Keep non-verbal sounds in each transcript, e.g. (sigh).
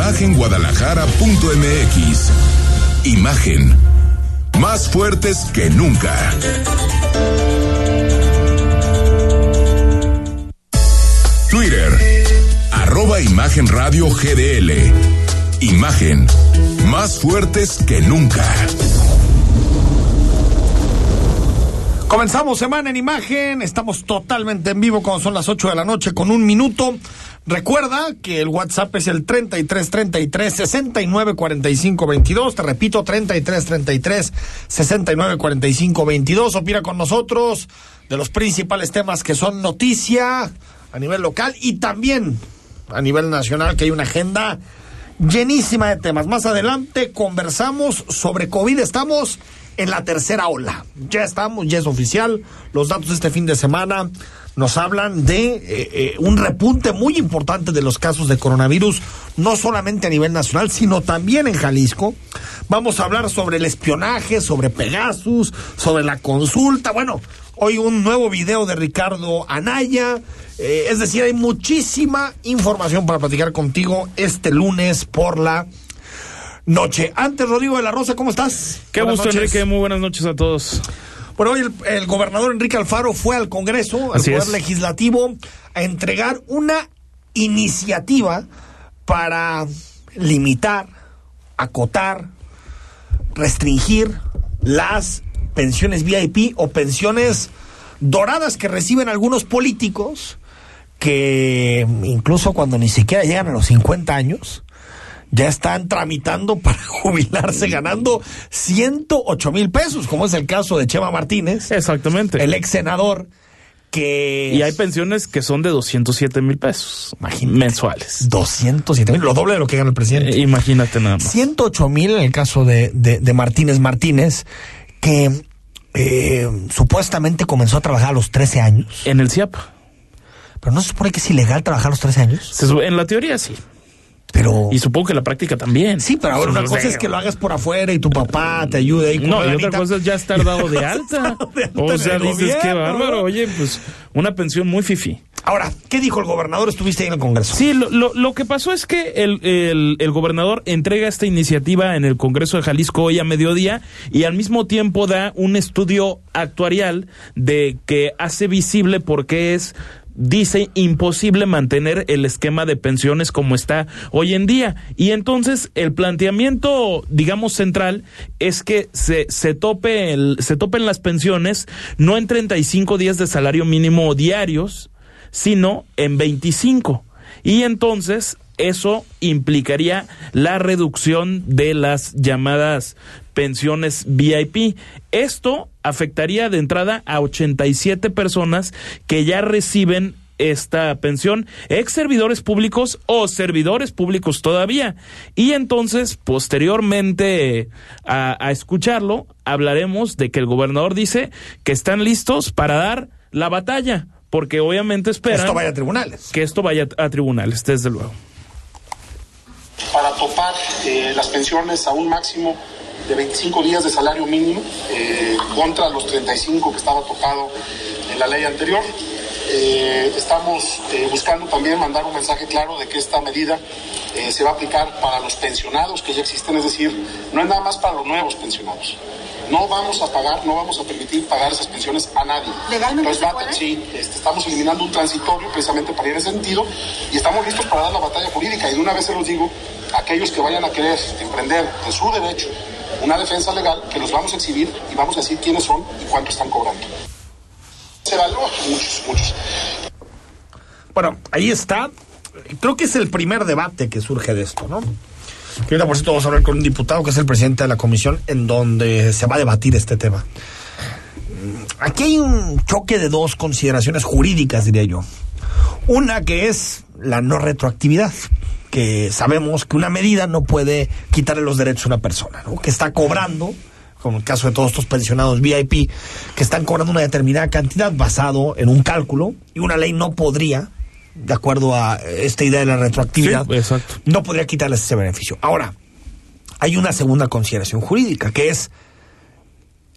Imagenguadalajara.mx Imagen. Más fuertes que nunca. Twitter arroba Imagen Radio GDL Imagen. Más fuertes que nunca. Comenzamos semana en imagen, estamos totalmente en vivo cuando son las 8 de la noche con un minuto. Recuerda que el WhatsApp es el 33 33 69 45 22. Te repito, 33 33 69 45 22. Opina con nosotros de los principales temas que son noticia a nivel local y también a nivel nacional, que hay una agenda llenísima de temas. Más adelante conversamos sobre COVID. Estamos en la tercera ola. Ya estamos, ya es oficial. Los datos de este fin de semana nos hablan de eh, eh, un repunte muy importante de los casos de coronavirus, no solamente a nivel nacional, sino también en Jalisco. Vamos a hablar sobre el espionaje, sobre Pegasus, sobre la consulta. Bueno, hoy un nuevo video de Ricardo Anaya. Eh, es decir, hay muchísima información para platicar contigo este lunes por la noche. Antes, Rodrigo de la Rosa, ¿cómo estás? Qué Buenas gusto, noches. Enrique. Muy buenas noches a todos. Bueno, hoy el, el gobernador Enrique Alfaro fue al Congreso, al Así Poder es. Legislativo, a entregar una iniciativa para limitar, acotar, restringir las pensiones VIP o pensiones doradas que reciben algunos políticos que incluso cuando ni siquiera llegan a los 50 años, ya están tramitando para (laughs) jubilarse ganando 108 mil pesos, como es el caso de Chema Martínez, Exactamente. el ex senador, que... Y hay pensiones que son de 207 mil pesos Imagínate. mensuales. 207 mil, lo doble de lo que gana el presidente. Eh, imagínate nada más. 108 mil en el caso de, de, de Martínez Martínez, que eh, supuestamente comenzó a trabajar a los 13 años, En el CIAP. pero no se supone que es ilegal trabajar a los 13 años, En la teoría sí. Pero... Y supongo que la práctica también. Sí, pero ahora una cosa es que lo hagas por afuera y tu papá te ayude con No, y otra cosa es ya estar dado de (laughs) alta. de alta o sea, dices, qué bárbaro. Oye, pues una pensión muy fifi. Ahora, ¿qué dijo el gobernador? Estuviste ahí en el Congreso. Sí, lo, lo, lo que pasó es que el, el, el gobernador entrega esta iniciativa en el Congreso de Jalisco hoy a mediodía y al mismo tiempo da un estudio actuarial de que hace visible por qué es dice imposible mantener el esquema de pensiones como está hoy en día. Y entonces el planteamiento, digamos, central es que se, se, tope el, se topen las pensiones no en 35 días de salario mínimo diarios, sino en 25. Y entonces eso implicaría la reducción de las llamadas pensiones VIP. Esto afectaría de entrada a 87 personas que ya reciben esta pensión, ex servidores públicos o servidores públicos todavía. Y entonces, posteriormente a, a escucharlo, hablaremos de que el gobernador dice que están listos para dar la batalla, porque obviamente esperan Esto vaya a tribunales. que esto vaya a tribunales, desde luego. para topar eh, las pensiones a un máximo de 25 días de salario mínimo eh, contra los 35 que estaba topado en la ley anterior. Eh, estamos eh, buscando también mandar un mensaje claro de que esta medida eh, se va a aplicar para los pensionados que ya existen, es decir, no es nada más para los nuevos pensionados. No vamos a pagar, no vamos a permitir pagar esas pensiones a nadie. ¿Legalmente Entonces, se? Sí, este, estamos eliminando un transitorio precisamente para ir en ese sentido y estamos listos para dar la batalla jurídica. Y de una vez se los digo, aquellos que vayan a querer emprender de su derecho una defensa legal, que los vamos a exhibir y vamos a decir quiénes son y cuánto están cobrando. Se evalúa muchos, muchos. Bueno, ahí está. Creo que es el primer debate que surge de esto, ¿no? Que ahorita, por cierto, vamos a hablar con un diputado que es el presidente de la comisión en donde se va a debatir este tema. Aquí hay un choque de dos consideraciones jurídicas, diría yo. Una que es la no retroactividad. Que sabemos que una medida no puede quitarle los derechos a una persona, ¿no? Que está cobrando, como el caso de todos estos pensionados VIP, que están cobrando una determinada cantidad basado en un cálculo y una ley no podría, de acuerdo a esta idea de la retroactividad, Sí, no podría quitarles ese beneficio. Ahora, hay una segunda consideración jurídica, que es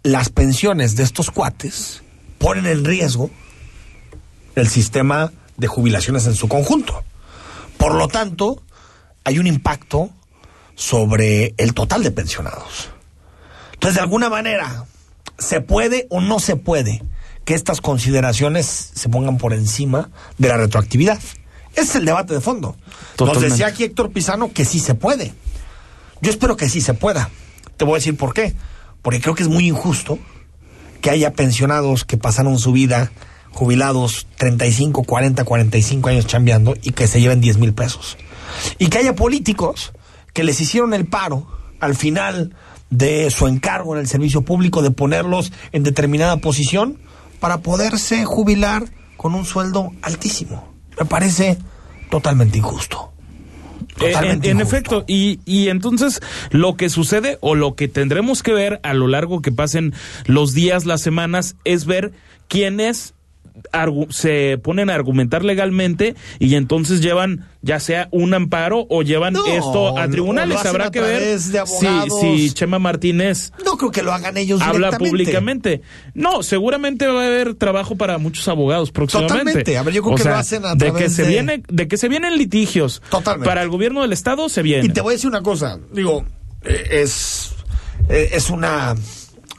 las pensiones de estos cuates ponen en riesgo el sistema de jubilaciones en su conjunto. Por lo tanto, hay un impacto sobre el total de pensionados. Entonces, de alguna manera, ¿se puede o no se puede que estas consideraciones se pongan por encima de la retroactividad? Ese es el debate de fondo. Nos Totalmente. decía aquí Héctor Pizano que sí se puede. Yo espero que sí se pueda. Te voy a decir por qué. Porque creo que es muy injusto que haya pensionados que pasaron su vida jubilados 35, 40, 45 años chambeando y que se lleven 10 mil pesos. Y que haya políticos que les hicieron el paro al final de su encargo en el servicio público de ponerlos en determinada posición para poderse jubilar con un sueldo altísimo. Me parece totalmente injusto. Eh, en, efecto, y, y entonces lo que sucede o lo que tendremos que ver a lo largo que pasen los días, las semanas, es ver quiénes se ponen a argumentar legalmente y entonces llevan ya sea un amparo o llevan No, esto a tribunales. Habrá a que ver si, si Chema Martínez No creo que lo hagan ellos habla públicamente. No, seguramente va a haber trabajo para muchos abogados próximamente. Totalmente. A ver, yo creo O que sea, lo hacen a de que se de- viene de que se vienen litigios Totalmente. para el gobierno del estado se viene. Y te voy a decir una cosa, digo, eh, es, eh, es una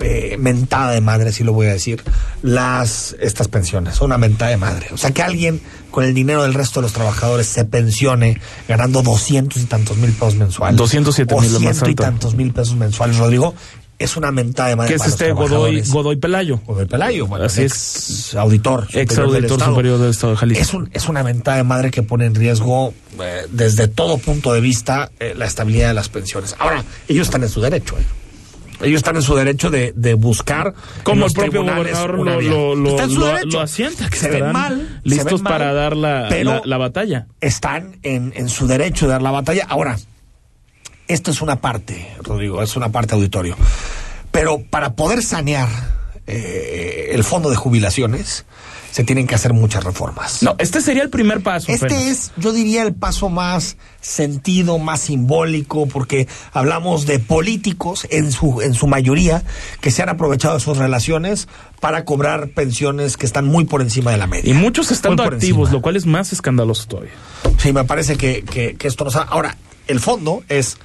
eh, mentada de madre, si lo voy a decir, las estas pensiones, una mentada de madre. O sea, que alguien con el dinero del resto de los trabajadores se pensione ganando doscientos y tantos mil pesos mensuales. 207 o mil, más y tantos mil pesos mensuales, Rodrigo, es una mentada de madre. que es para los este Godoy. Godoy Pelayo. Godoy Pelayo, bueno, Así ex auditor. Ex del auditor Estado. superior del Estado de Jalisco. Es, un, es una mentada de madre que pone en riesgo, eh, desde todo punto de vista, eh, la estabilidad de las pensiones. Ahora, ellos están en su derecho, ¿eh? Ellos están en su derecho de, de buscar. Como el propio gobernador lo, lo, lo, Está en su lo- derecho. lo asienta, que se ven mal, listos ven mal, para dar la, pero la, la batalla. Están en, en su derecho de dar la batalla. Ahora, esto es una parte, Rodrigo, es una parte auditorio. Pero para poder sanear eh, el fondo de jubilaciones, se tienen que hacer muchas reformas. No, este sería el primer paso. Este apenas. es, yo diría, el paso más sentido, más simbólico, porque hablamos de políticos en su, en su mayoría que se han aprovechado de sus relaciones para cobrar pensiones que están muy por encima de la media. Y muchos estando activos, encima. lo cual es más escandaloso todavía. Sí, me parece que, que, que esto nos ha... Ahora, el fondo es,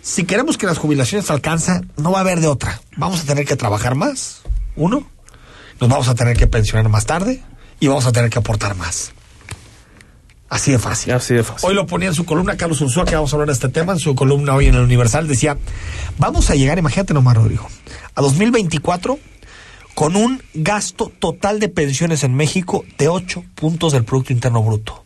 si queremos que las jubilaciones alcanzan, no va a haber de otra. Vamos a tener que trabajar más, uno, nos vamos a tener que pensionar más tarde y vamos a tener que aportar más. Así de fácil. Así de fácil. Hoy lo ponía en su columna Carlos Ursúa, que vamos a hablar de este tema, en su columna hoy en el Universal, decía, vamos a llegar, imagínate nomás, Rodrigo, a 2024 con un gasto total de pensiones en México de 8 puntos del Producto Interno Bruto.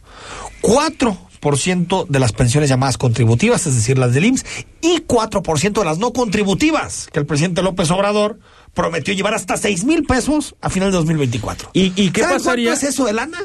4% de las pensiones llamadas contributivas, es decir, las del IMSS, y 4% de las no contributivas, que el presidente López Obrador prometió llevar hasta 6 mil pesos a final de 2024. ¿Y- y qué ¿Saben pasaría? cuánto es eso de lana?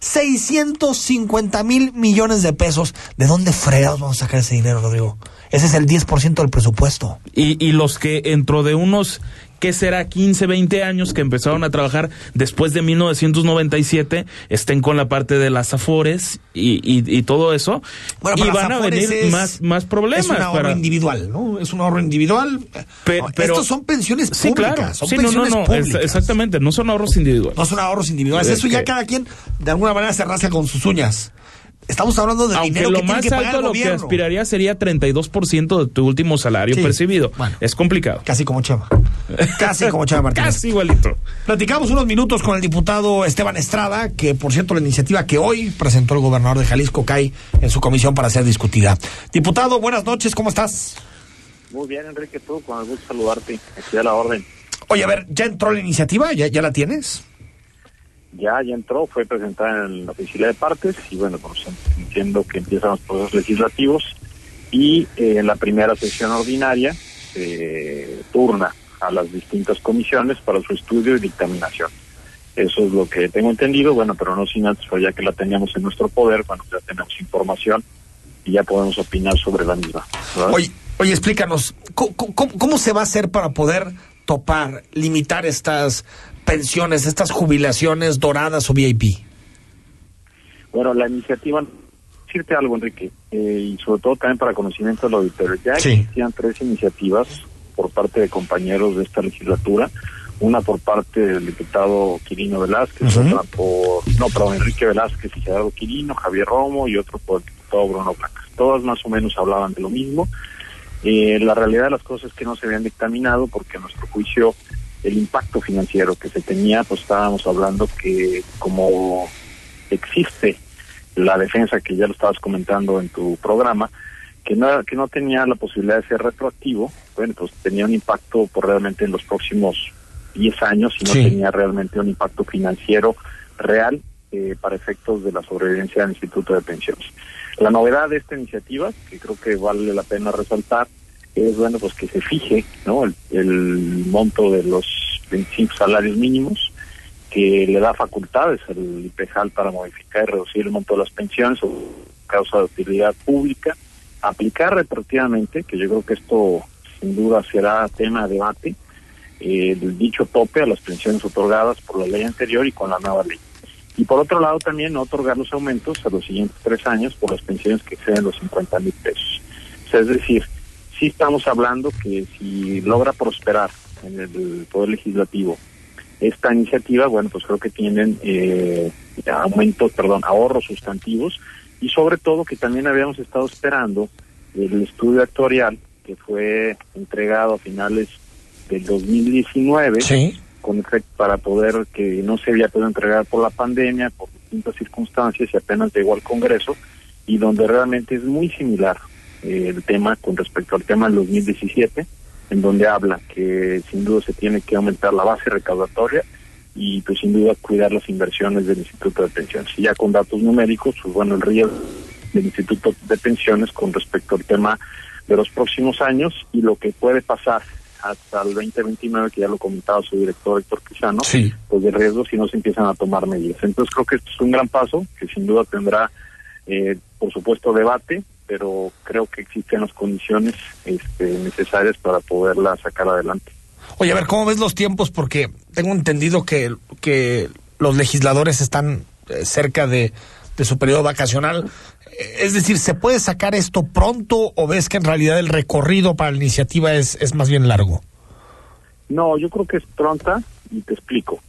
650 mil millones de pesos. ¿De dónde fregados vamos a sacar ese dinero, Rodrigo? Ese es el 10% del presupuesto. Y, y los que dentro de unos, ¿qué será? 15, 20 años que empezaron a trabajar después de 1997, estén con la parte de las afores y, y, y todo eso. Bueno, y van a venir es- más, más problemas. Es un ahorro para... individual, ¿no? Es un ahorro individual. Pe- No, pero- Estos son pensiones Sí, públicas. claro. Son Sí, no, no, no. públicas. es- exactamente, no son ahorros individuales. No son ahorros individuales. Es Eso ya cada quien, de alguna manera, se rasca con sus uñas. Estamos hablando de Aunque dinero lo que tiene más que pagar alto el a lo que aspiraría sería 32% de tu último salario Sí, percibido. bueno. Es complicado. Casi como Chema. (laughs) Casi como Chema Martínez. Casi igualito. Platicamos unos minutos con el diputado Esteban Estrada, que por cierto la iniciativa que hoy presentó el gobernador de Jalisco cae en su comisión para ser discutida. Diputado, buenas noches, ¿cómo estás? Muy bien, Enrique, tú, con el gusto de saludarte. Aquí a la orden. Oye, a ver, ¿ya entró la iniciativa? ¿Ya, ya la tienes? Ya, ya entró, fue presentada en la oficina de partes y bueno, pues entiendo que empiezan los procesos legislativos y eh, en la primera sesión ordinaria se turna a las distintas comisiones para su estudio y dictaminación. Eso es lo que tengo entendido, bueno, pero no sin antes, pues ya que la teníamos en nuestro poder, bueno, ya tenemos información y ya podemos opinar sobre la misma. Oye, oye, explícanos, ¿cómo, se va a hacer para poder topar, limitar estas pensiones, estas jubilaciones doradas o VIP? Bueno, la iniciativa, decirte algo, Enrique, eh, y sobre todo también para conocimiento del auditorio, ya existían tres iniciativas por parte de compañeros de esta legislatura, una por parte del diputado Quirino Velázquez, otra por, no, perdón, Enrique Velázquez y Gerardo Quirino, Javier Romo y otro por el diputado Bruno Blancas. Todas más o menos hablaban de lo mismo. Eh, la realidad de las cosas es que no se habían dictaminado porque a nuestro juicio el impacto financiero que se tenía, pues estábamos hablando que como existe la defensa que ya lo estabas comentando en tu programa, que no, que no tenía la posibilidad de ser retroactivo, bueno, pues tenía un impacto por realmente en los próximos 10 años y no tenía realmente un impacto financiero real eh, para efectos de la sobrevivencia del Instituto de Pensiones. La novedad de esta iniciativa, que creo que vale la pena resaltar, es bueno pues que se fije el monto de los 25 salarios mínimos que le da facultades al IPEJAL para modificar y reducir el monto de las pensiones o causa de utilidad pública, aplicar retroactivamente, que yo creo que esto sin duda será tema de debate, eh, el dicho tope a las pensiones otorgadas por la ley anterior y con la nueva ley. Y por otro lado también no otorgar los aumentos a los siguientes tres años por las pensiones que exceden los 50 mil pesos. es decir, sí estamos hablando que si logra prosperar en el Poder Legislativo esta iniciativa, bueno, pues creo que tienen eh, aumentos, perdón, ahorros sustantivos y sobre todo que también habíamos estado esperando el estudio actuarial que fue entregado a finales del 2019 con efecto para poder que no se había podido entregar por la pandemia, por distintas circunstancias y apenas llegó al Congreso y donde realmente es muy similar eh, el tema con respecto al tema del 2017 en donde habla que sin duda se tiene que aumentar la base recaudatoria y pues sin duda cuidar las inversiones del Instituto de Pensiones. Y ya con datos numéricos, pues bueno, el riesgo del Instituto de Pensiones con respecto al tema de los próximos años y lo que puede pasar hasta el 2029, que ya lo comentaba su director Héctor Quizano, pues de riesgo si no se empiezan a tomar medidas. Entonces creo que esto es un gran paso que sin duda tendrá, eh, por supuesto, debate, pero creo que existen las condiciones este, necesarias para poderla sacar adelante. Oye, a ver, ¿cómo ves los tiempos? Porque tengo entendido que, que los legisladores están eh, cerca de, su periodo vacacional. Es decir, ¿se puede sacar esto pronto o ves que en realidad el recorrido para la iniciativa es, es más bien largo? No, yo creo que es pronta y te explico.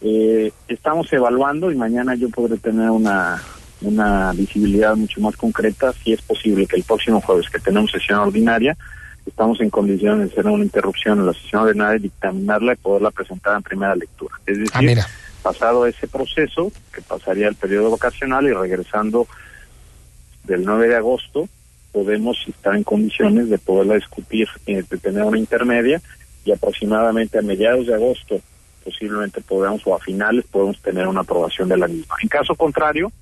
Eh, estamos evaluando y mañana yo podré tener una, una visibilidad mucho más concreta, si es posible que el próximo jueves que tenemos sesión ordinaria, estamos en condiciones de hacer una interrupción en la sesión ordinaria, dictaminarla y poderla presentar en primera lectura. Es ah, decir, pasado ese proceso, que pasaría el periodo vacacional y regresando del 9 de agosto, podemos estar en condiciones de poderla discutir, eh, de tener una intermedia y aproximadamente a mediados de agosto posiblemente podamos o a finales podemos tener una aprobación de la misma. En caso contrario,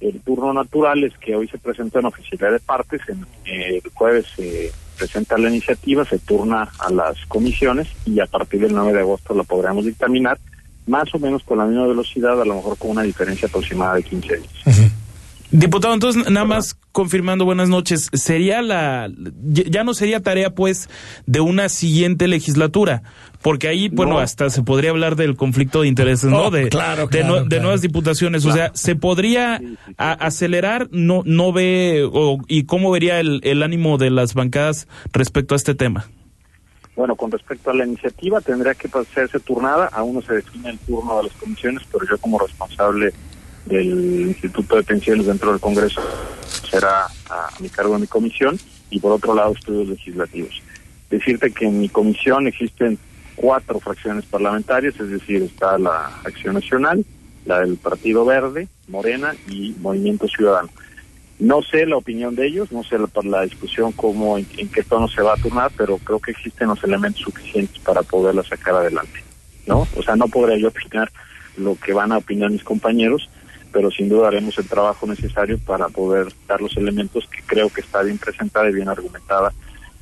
el turno natural es que hoy se presenta en oficialidad de partes, en, eh, el jueves se presenta la iniciativa, se turna a las comisiones y a partir del 9 de agosto la podremos dictaminar, más o menos con la misma velocidad, a lo mejor con una diferencia aproximada de 15 días. Diputado, entonces nada más confirmando buenas noches, sería la ya no sería tarea pues de una siguiente legislatura, porque ahí bueno, hasta se podría hablar del conflicto de intereses, ¿no? Oh, de de, nuevas diputaciones, o sea, se podría acelerar, no no ve o, y cómo vería el, el ánimo de las bancadas respecto a este tema. Bueno, con respecto a la iniciativa, tendría que hacerse turnada. Aún no se define el turno de las comisiones, pero yo como responsable del Instituto de Pensiones dentro del Congreso será a mi cargo de mi comisión y por otro lado estudios legislativos. Decirte que en mi comisión existen cuatro fracciones parlamentarias, es decir, está la Acción Nacional, la del Partido Verde, Morena y Movimiento Ciudadano. No sé la opinión de ellos, no sé la, la discusión cómo, en, qué tono se va a turnar, pero creo que existen los elementos suficientes para poderla sacar adelante, ¿no? O sea, no podría yo opinar lo que van a opinar mis compañeros, pero sin duda haremos el trabajo necesario para poder dar los elementos que creo que está bien presentada y bien argumentada,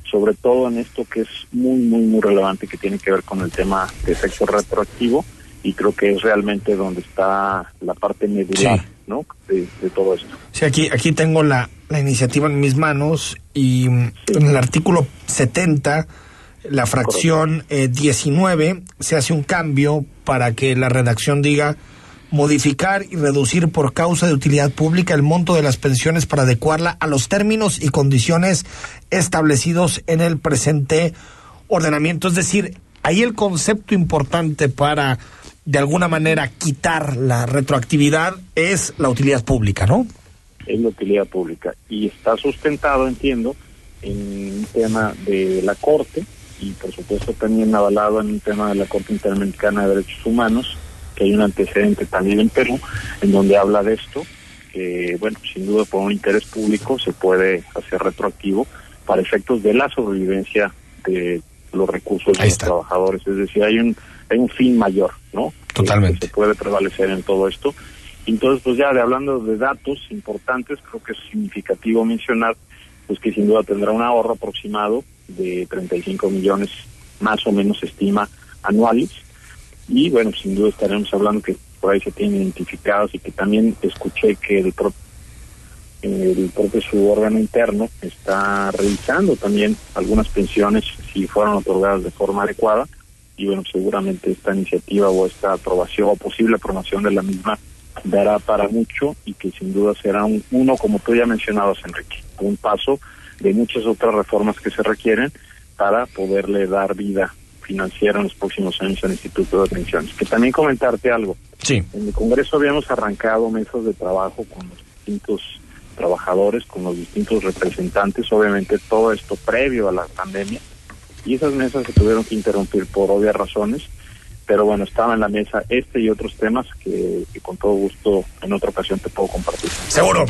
sobre todo en esto que es muy, muy, muy relevante, que tiene que ver con el tema de efecto retroactivo, y creo que es realmente donde está la parte medular, ¿no? De, todo esto. Sí, aquí, aquí tengo la, la iniciativa en mis manos y en el artículo 70, la fracción eh, 19, se hace un cambio para que la redacción diga modificar y reducir por causa de utilidad pública el monto de las pensiones para adecuarla a los términos y condiciones establecidos en el presente ordenamiento. Es decir, ahí el concepto importante para de alguna manera quitar la retroactividad es la utilidad pública, ¿no? Es la utilidad pública y está sustentado, entiendo, en un tema de la Corte y por supuesto también avalado en un tema de la Corte Interamericana de Derechos Humanos, que hay un antecedente también en Perú, en donde habla de esto, que bueno, sin duda por un interés público se puede hacer retroactivo para efectos de la sobrevivencia de los recursos de los trabajadores, es decir, hay un hay un fin mayor, ¿no? Totalmente. Que se puede prevalecer en todo esto. Entonces, pues ya de hablando de datos importantes, creo que es significativo mencionar pues que sin duda tendrá un ahorro aproximado de 35 millones más o menos se estima anuales y bueno, sin duda estaremos hablando que por ahí se tienen identificados y que también escuché que el, pro el propio su órgano interno está revisando también algunas pensiones si fueron otorgadas de forma adecuada. Y bueno, seguramente esta iniciativa o esta aprobación o posible aprobación de la misma dará para mucho y que sin duda será un, uno, como tú ya mencionabas, Enrique, un paso de muchas otras reformas que se requieren para poderle dar vida financiera en los próximos años al Instituto de Pensiones. Que también comentarte algo. Sí. En el Congreso habíamos arrancado mesas de trabajo con los distintos trabajadores, con los distintos representantes, obviamente todo esto previo a la pandemia, y esas mesas se tuvieron que interrumpir por obvias razones, pero bueno, estaba en la mesa este y otros temas que, que con todo gusto en otra ocasión te puedo compartir. Seguro.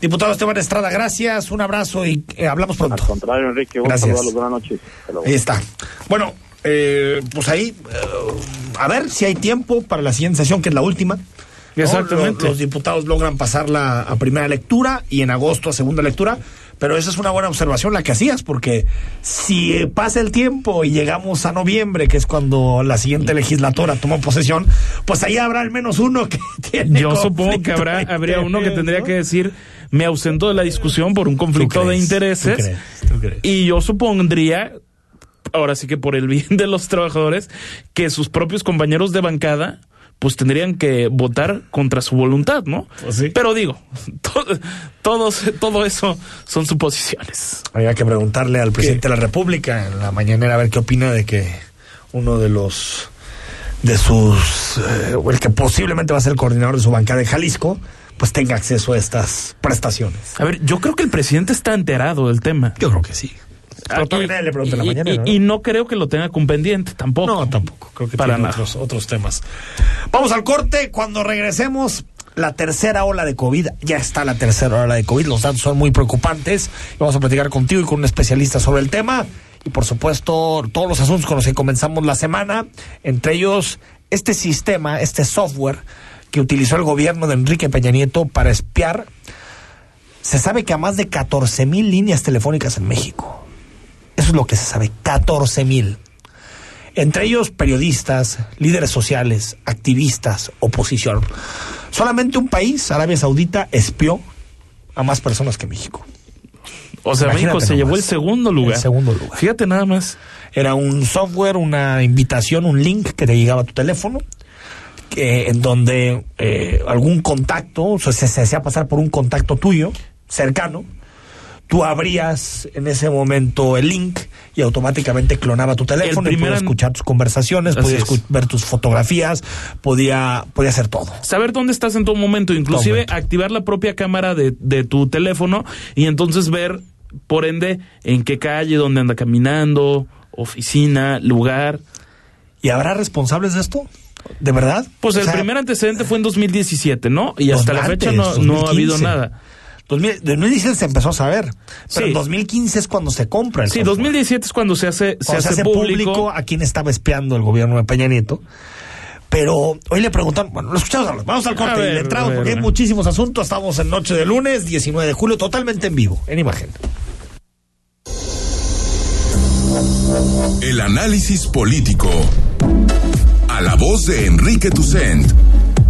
Diputado Esteban Estrada, gracias, un abrazo y eh, hablamos pronto. Al contrario, Enrique, un Gracias. saludo, buenas noches. Ahí está. Bueno, eh, pues ahí, eh, a ver si hay tiempo para la siguiente sesión, que es la última. Exactamente. Los, los diputados logran pasarla a primera lectura y en agosto a segunda lectura. Pero esa es una buena observación la que hacías, porque si pasa el tiempo y llegamos a noviembre, que es cuando la siguiente legislatura toma posesión, pues ahí habrá al menos uno que (laughs) tiene. Yo supongo que habrá habría uno que tendría que decir me ausento de la discusión por un conflicto de crees? intereses ¿Tú crees? ¿Tú crees? y yo supondría ahora sí que por el bien de los trabajadores que sus propios compañeros de bancada pues tendrían que votar contra su voluntad, ¿no? Pues sí. Pero digo, (laughs) todo, todos, todo eso son suposiciones. Habría que preguntarle al presidente de la República en la mañanera a ver qué opina de que uno de los de sus eh, o el que posiblemente va a ser el coordinador de su bancada de Jalisco, pues tenga acceso a estas prestaciones. A ver, yo creo que el presidente está enterado del tema. Yo creo que sí. Pero Ah, todavía y- nadie le pregunta en la y- mañanera, y- ¿no? y no creo que lo tenga con pendiente tampoco. No, tampoco. Creo que Para tiene otros, otros temas. Vamos al corte. Cuando regresemos, la tercera ola de COVID. Ya está la tercera ola de COVID. Los datos son muy preocupantes. Vamos a platicar contigo y con un especialista sobre el tema. Y por supuesto, todos los asuntos con los que comenzamos la semana. Entre ellos, este sistema, este software que utilizó el gobierno de Enrique Peña Nieto para espiar. Se sabe que a más de 14 mil líneas telefónicas en México. Eso es lo que se sabe, 14 mil. Entre ellos periodistas, líderes sociales, activistas, oposición. Solamente un país, Arabia Saudita, espió a más personas que México. O sea, Imagínate México se llevó el segundo lugar. El segundo lugar. Fíjate nada más. Era un software, una invitación, un link que te llegaba a tu teléfono, que, en donde eh, algún contacto, o sea, se, se hacía pasar por un contacto tuyo, cercano, tú abrías en ese momento el link y automáticamente clonaba tu teléfono y primer podía an- escuchar tus conversaciones, Así podía es. escu- ver tus fotografías, podía, podía hacer todo. Saber dónde estás en todo momento, inclusive momento. activar la propia cámara de, de tu teléfono y entonces ver, por ende, en qué calle, dónde anda caminando, oficina, lugar. ¿Y habrá responsables de esto? ¿De verdad? Pues O el sea, primer antecedente fue en 2017, ¿no? Y hasta la fecha no, no ha habido 2015. nada. 2000 2016 se empezó a saber, pero Sí. en 2015 es cuando se compra el Sí, software. 2017 es cuando se hace, se Cuando hace, público. a quién estaba espiando el gobierno de Peña Nieto. Pero hoy le preguntan, bueno, lo escuchamos. Vamos al corte y ver, le entramos a ver, porque hay muchísimos asuntos. Estamos en noche de lunes, 19 de julio, totalmente en vivo, en imagen. El análisis político. A la voz de Enrique Tucent.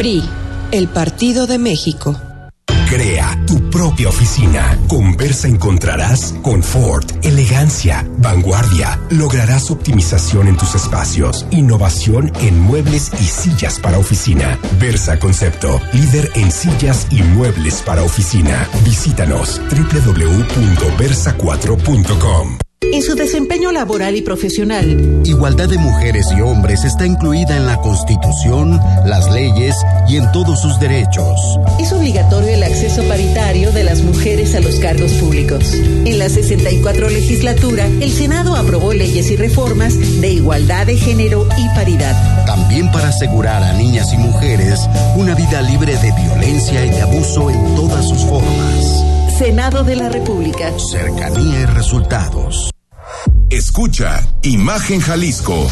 PRI, el Partido de México. Crea tu propia oficina. Con Versa encontrarás confort, elegancia, vanguardia. Lograrás optimización en tus espacios, innovación en muebles y sillas para oficina. Versa Concepto, líder en sillas y muebles para oficina. Visítanos www.versa4.com. En su desempeño laboral y profesional. Igualdad de mujeres y hombres está incluida en la Constitución, las leyes y en todos sus derechos. Es obligatorio el acceso paritario de las mujeres a los cargos públicos. En la 64 legislatura, el Senado aprobó leyes y reformas de igualdad de género y paridad. También para asegurar a niñas y mujeres una vida libre de violencia y de abuso en todas sus formas. Senado de la República. Cercanía y resultados. Escucha Imagen Jalisco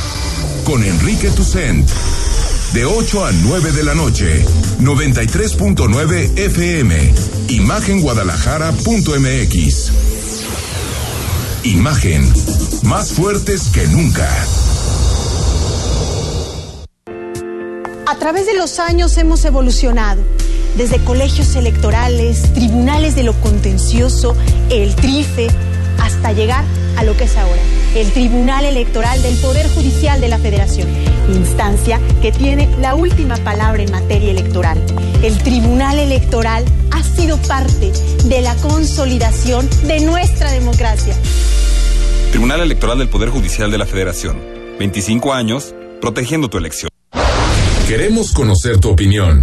con Enrique Tucent. De 8 a 9 de la noche, 93.9 FM. Imagenguadalajara.mx. Imagen. Más fuertes que nunca. A través de los años hemos evolucionado desde colegios electorales, tribunales de lo contencioso, el TRIFE, hasta llegar a lo que es ahora, el Tribunal Electoral del Poder Judicial de la Federación, instancia que tiene la última palabra en materia electoral. El Tribunal Electoral ha sido parte de la consolidación de nuestra democracia. Tribunal Electoral del Poder Judicial de la Federación. 25 años protegiendo tu elección. Queremos conocer tu opinión.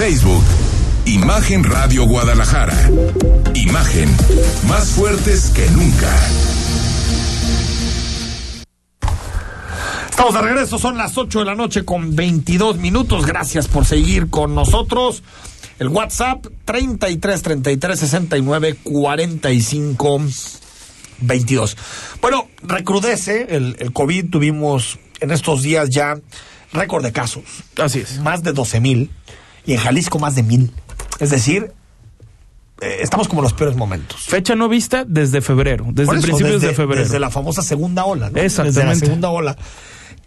Facebook, Imagen Radio Guadalajara. Imagen, más fuertes que nunca. Estamos de regreso, son las 8 de la noche con 22 minutos. Gracias por seguir con nosotros. El WhatsApp 33 33 69 45 22. Bueno, recrudece el, el COVID. Tuvimos en estos días ya récord de casos. Así es. Más de 12 mil y en Jalisco más de mil. Es decir, eh, estamos como en los peores momentos. Fecha no vista desde febrero, desde eso, principios desde- de febrero. Desde la famosa segunda ola, ¿no? Exactamente. Desde la segunda ola.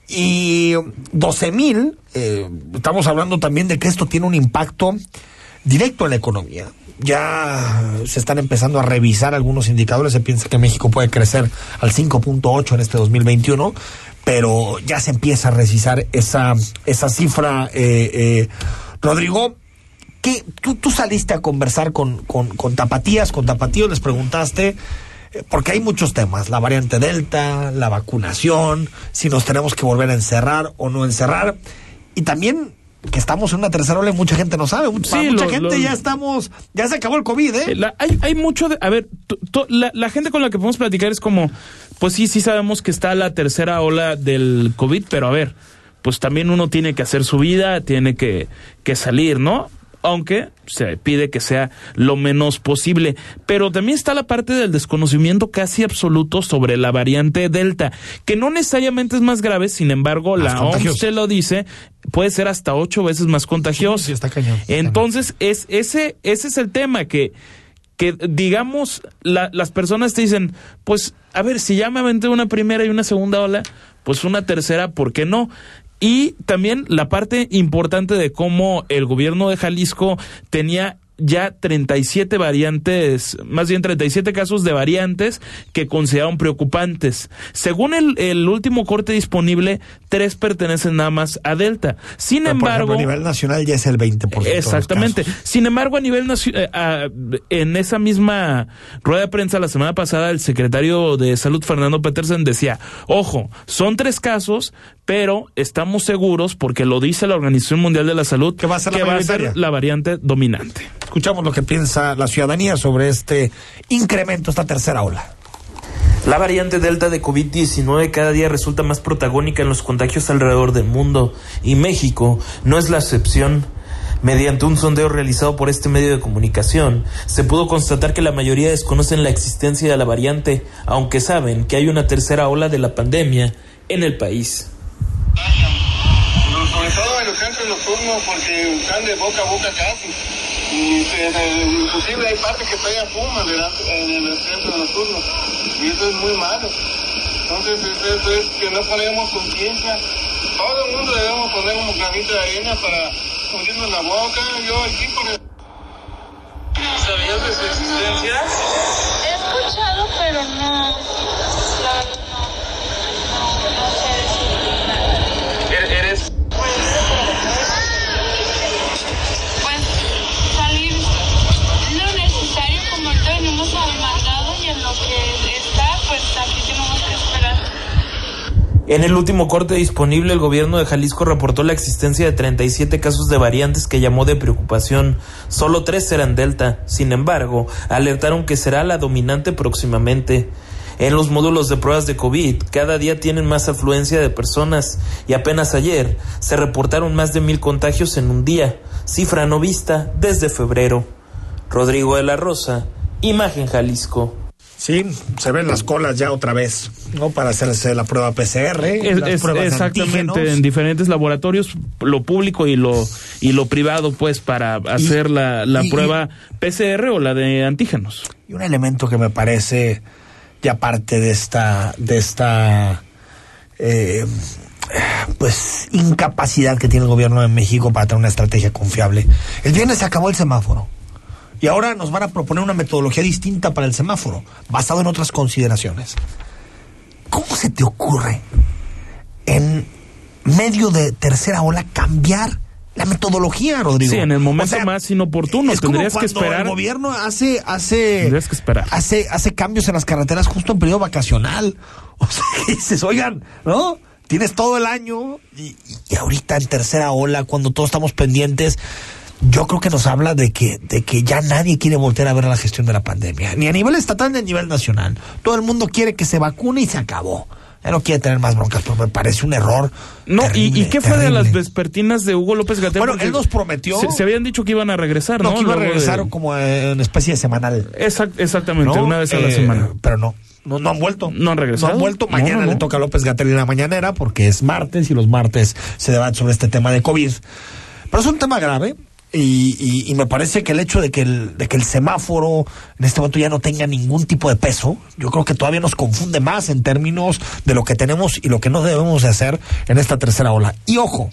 Y 12 mil, eh, estamos hablando también de que esto tiene un impacto directo en la economía. Ya se están empezando a revisar algunos indicadores. Se piensa que México puede crecer al 5.8 en este 2021, pero ya se empieza a revisar esa, esa cifra. eh. Rodrigo, ¿qué, tú, tú saliste a conversar con, con, con tapatías, con tapatíos, les preguntaste, eh, porque hay muchos temas, la variante Delta, la vacunación, si nos tenemos que volver a encerrar o no encerrar, y también que estamos en una tercera ola y mucha gente no sabe, Para Sí, mucha lo- gente lo- ya estamos, ya se acabó el COVID, ¿eh? Eh, la- hay, hay mucho de, a ver, la, la gente con la que podemos platicar es como, pues sí, sí sabemos que está la tercera ola del COVID, pero a ver, pues también uno tiene que hacer su vida, tiene que, que salir, ¿no? Aunque se pide que sea lo menos posible. Pero también está la parte del desconocimiento casi absoluto sobre la variante Delta, que no necesariamente es más grave, sin embargo, Más la OMS te lo dice, puede ser hasta ocho veces más contagioso. Sí, está cañón, Entonces, es, ese, ese es el tema que, que digamos, la- las personas te dicen, pues, a ver, si ya me aventé una primera y una segunda ola, pues una tercera, ¿por qué no? Y también la parte importante de cómo el gobierno de Jalisco tenía ya 37 variantes, más bien 37 casos de variantes que consideraron preocupantes. Según el, el último corte disponible, tres pertenecen nada más a Delta. Sin Pero, por embargo, ejemplo, a nivel nacional ya es el 20%. de los Exactamente. Sin embargo, a nivel nacional, en esa misma rueda de prensa la semana pasada, el secretario de Salud, Fernando Petersen, decía, ojo, son tres casos, pero estamos seguros, porque lo dice la Organización Mundial de la Salud, que va a ser la mayoritaria. la variante dominante. Escuchamos lo que piensa la ciudadanía sobre este incremento, esta tercera ola. La variante Delta de COVID-19 cada día resulta más protagónica en los contagios alrededor del mundo y México no es la excepción. Mediante un sondeo realizado por este medio de comunicación, se pudo constatar que la mayoría desconocen la existencia de la variante, aunque saben que hay una tercera ola de la pandemia en el país. Sobre todo en los centros nocturnos porque están de boca a boca casi. Y eh, inclusive hay partes que fuman delante- en el centro nocturno. Y eso es muy malo. Entonces eso, es que no ponemos conciencia. Todo el mundo debemos poner un granito de arena para hundirnos la boca. Yo aquí por el... ¿Sabías de su existencia? He escuchado, pero no. La verdad, no. No, En el último corte disponible, el gobierno de Jalisco reportó la existencia de 37 casos de variantes que llamó de preocupación. Solo tres eran Delta. Sin embargo, alertaron que será la dominante próximamente. En los módulos de pruebas de COVID, cada día tienen más afluencia de personas y apenas ayer se reportaron más de mil contagios en un día, cifra no vista desde febrero. Rodrigo de la Rosa, Imagen Jalisco. Sí, se ven las colas ya otra vez, ¿no? Para hacerse la prueba PCR, Es- las es- pruebas de exactamente antígenos. en diferentes laboratorios lo público y lo y lo privado pues para hacer la, la y- prueba PCR o la de antígenos Y un elemento que me parece ya parte de esta, de esta, eh, pues, incapacidad que tiene el gobierno de México para tener una estrategia confiable. El viernes se acabó el semáforo. Y ahora nos van a proponer una metodología distinta para el semáforo, basado en otras consideraciones. ¿Cómo se te ocurre en medio de tercera ola cambiar la metodología, Rodrigo? sí en el momento O sea, más inoportuno es como tendrías que esperar El gobierno hace, hace, tendrías que esperar hace, hace cambios en las carreteras justo en periodo vacacional. (laughs) O sea, que dices, oigan, ¿no? Tienes todo el año y, y ahorita en tercera ola, cuando todos estamos pendientes, yo creo que nos habla de que, de que ya nadie quiere volver a ver la gestión de la pandemia, ni a nivel estatal ni a nivel nacional. Todo el mundo quiere que se vacune y se acabó. Ya no quiere tener más broncas, pero me parece un error. no y, qué fue de las vespertinas de Hugo López Gatell Bueno, él nos prometió- se, se habían dicho que iban a regresar no, No, que iba a de- regresar como en especie de semanal. Exact- exactamente ¿no? una vez a la Eh, semana Pero no, no, no han vuelto. No han regresado. No han vuelto. Mañana no, le toca a López Gatel en la mañanera porque es martes y los martes se debate sobre este tema de COVID. Pero es un tema grave. Y, y- y me parece que el hecho de que el, semáforo en este momento ya no tenga ningún tipo de peso, yo creo que todavía nos confunde más en términos de lo que tenemos y lo que no debemos de hacer en esta tercera ola. Y ojo,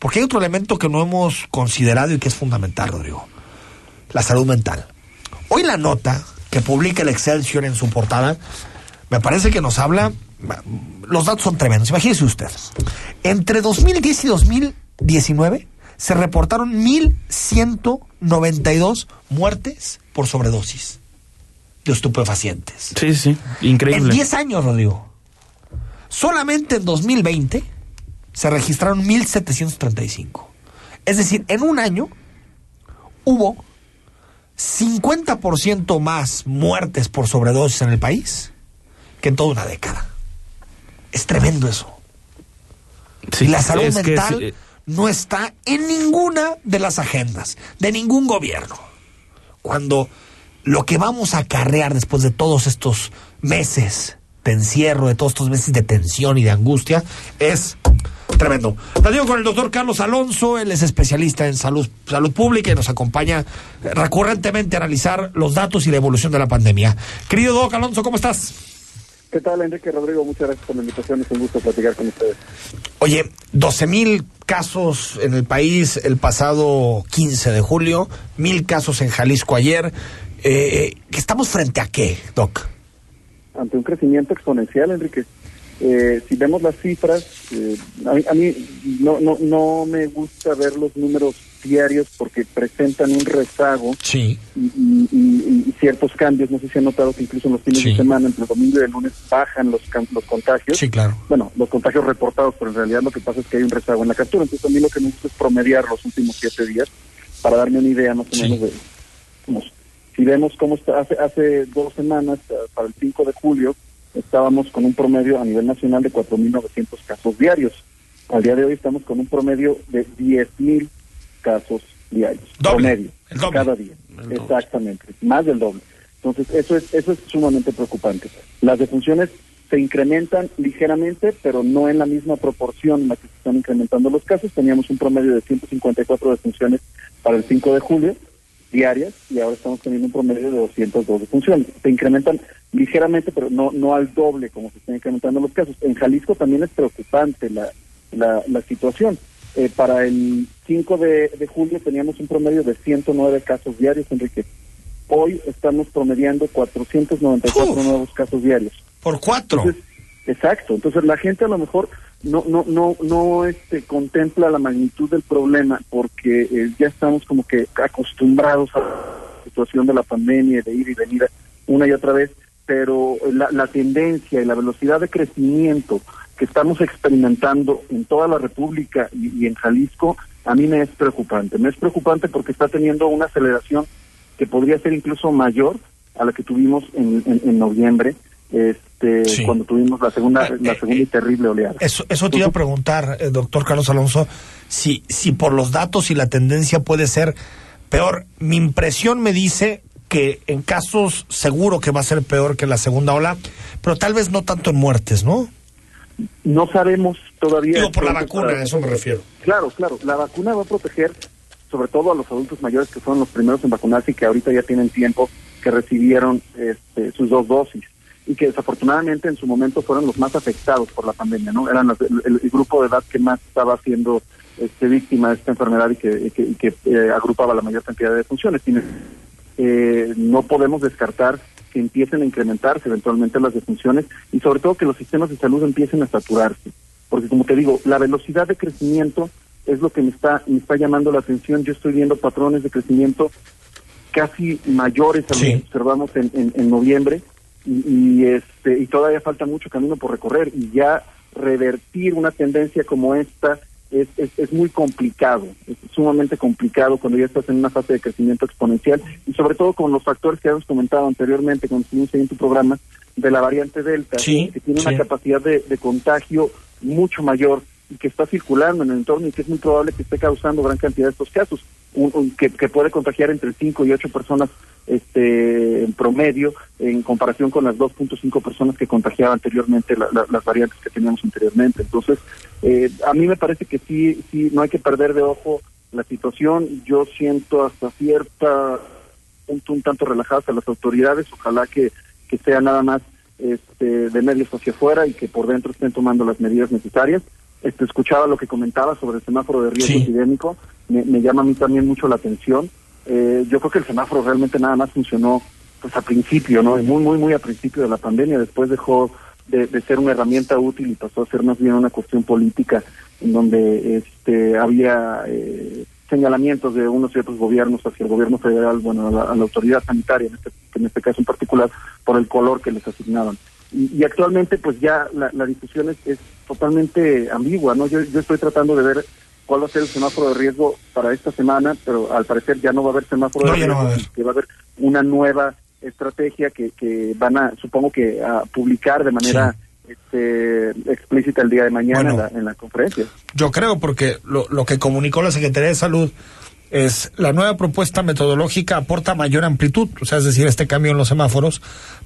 porque hay otro elemento que no hemos considerado y que es fundamental, Rodrigo. La salud mental. Hoy la nota que publica el Excelsior en su portada, me parece que nos habla, los datos son tremendos. Imagínese usted, entre 2010 y 2019 se reportaron 1.192 muertes por sobredosis de estupefacientes. sí sí increíble En 10 años, Rodrigo. Solamente en 2020 se registraron 1.735. Es decir, en un año hubo 50% más muertes por sobredosis en el país que en toda una década. Es tremendo eso. Sí, y la salud es mental eh, no está en ninguna de las agendas de ningún gobierno. Cuando lo que vamos a acarrear después de todos estos meses de encierro, de todos estos meses de tensión y de angustia, es tremendo. Digo con el doctor Carlos Alonso, él es especialista en salud, salud pública y nos acompaña recurrentemente a analizar los datos y la evolución de la pandemia. Querido Doc Alonso, ¿cómo estás? ¿Qué tal, Enrique Rodrigo? Muchas gracias por la invitación. Es un gusto platicar con ustedes. Oye, 12 mil casos en el país el pasado 15 de julio, mil casos en Jalisco ayer. Eh, ¿Estamos frente a qué, Doc? Ante un crecimiento exponencial, Enrique. Eh, si vemos las cifras, eh, a mí, a mí no, no, no me gusta ver los números diarios porque presentan un rezago sí. y, y- y- y ciertos cambios. No sé si han notado que incluso en los fines Sí. de semana, entre el domingo y el lunes, bajan los, los contagios. Sí, claro. Bueno, los contagios reportados, pero en realidad lo que pasa es que hay un rezago en la captura. Entonces, a mí lo que me gusta es promediar los últimos siete días para darme una idea más o Sí. menos de. si vemos cómo está, hace, hace dos semanas, eh, para el 5 de julio, estábamos con un promedio a nivel nacional de 4.900 casos diarios. Al día de hoy estamos con un promedio de 10.000 casos diarios. Doble, Promedio. el doble. Cada día. Exactamente. Más del doble. Entonces, eso es, eso es sumamente preocupante. Las defunciones se incrementan ligeramente, pero no en la misma proporción en la que se están incrementando los casos. Teníamos un promedio de 154 defunciones para el 5 de julio diarias y ahora estamos teniendo un promedio de 202 defunciones. Se incrementan ligeramente, pero no no al doble como se están incrementando los casos. En Jalisco también es preocupante la, la, la situación. Eh, para el 5 de, de julio teníamos un promedio de 109 casos diarios, Enrique. Hoy estamos promediando 494 nuevos casos diarios. Por cuatro. Entonces, exacto. Entonces la gente a lo mejor no no no no este contempla la magnitud del problema porque eh, ya estamos como que acostumbrados a la situación de la pandemia de ir y venir una y otra vez, pero la, la tendencia y la velocidad de crecimiento que estamos experimentando en toda la República y, en Jalisco a mí me es preocupante. Me es preocupante porque está teniendo una aceleración que podría ser incluso mayor a la que tuvimos en, en noviembre, este, Sí. cuando tuvimos la segunda, la segunda y terrible oleada. Eso, eso te iba a preguntar, eh, doctor Carlos Alonso, si, si por los datos y la tendencia puede ser peor. Mi impresión me dice que en casos seguro que va a ser peor que la segunda ola, pero tal vez no tanto en muertes, ¿no? No sabemos todavía. Digo, por la vacuna, para- a eso me refiero. Claro, claro. La vacuna va a proteger sobre todo a los adultos mayores que fueron los primeros en vacunarse y que ahorita ya tienen tiempo que recibieron este, sus dos dosis y que desafortunadamente en su momento fueron los más afectados por la pandemia, ¿no? Eran los- el, el grupo de edad que más estaba siendo este, víctima de esta enfermedad y que, y que, y que, eh, agrupaba la mayor cantidad de defunciones. Tiene- eh, no podemos descartar que empiecen a incrementarse eventualmente las defunciones y sobre todo que los sistemas de salud empiecen a saturarse. Porque como te digo, la velocidad de crecimiento es lo que me está, me está llamando la atención. Yo estoy viendo patrones de crecimiento casi mayores a los que observamos en, en, en noviembre y, y, este y todavía falta mucho camino por recorrer y ya revertir una tendencia como esta es, es, es muy complicado, es sumamente complicado cuando ya estás en una fase de crecimiento exponencial y sobre todo con los factores que habíamos comentado anteriormente cuando estuvimos en tu programa de la variante Delta, Sí, que tiene sí. una capacidad de, de contagio mucho mayor y que está circulando en el entorno y que es muy probable que esté causando gran cantidad de estos casos, un- un- que, que puede contagiar entre 5 y 8 personas este, en promedio en comparación con las 2.5 personas que contagiaba anteriormente la- la- las variantes que teníamos anteriormente. Entonces, eh, a mí me parece que sí, sí, no hay que perder de ojo la situación. Yo siento hasta cierta punto un tanto relajadas a las autoridades. Ojalá que, que sea nada más este, de medios hacia afuera y que por dentro estén tomando las medidas necesarias. Este, escuchaba lo que comentaba sobre el semáforo de riesgo Sí. epidémico. Me, me llama a mí también mucho la atención. Eh, yo creo que el semáforo realmente nada más funcionó pues a principio, ¿no? Muy, muy, muy a principio de la pandemia. Después dejó de, de ser una herramienta útil y pasó a ser más bien una cuestión política en donde este había eh, señalamientos de unos y otros gobiernos hacia el gobierno federal, bueno, a la, a la autoridad sanitaria, en este, en este caso en particular, por el color que les asignaban. Y, y actualmente, pues ya la, la discusión es, es totalmente ambigua, ¿no? Yo, yo estoy tratando de ver cuál va a ser el semáforo de riesgo para esta semana, pero al parecer ya no va a haber semáforo No, de ya no riesgo, va a haber. que va a haber una nueva estrategia que, que van a, supongo que, a publicar de manera este, explícita el día de mañana en, la, en la conferencia. Yo creo, porque lo, lo que comunicó la Secretaría de Salud es la nueva propuesta metodológica aporta mayor amplitud, o sea, es decir, este cambio en los semáforos,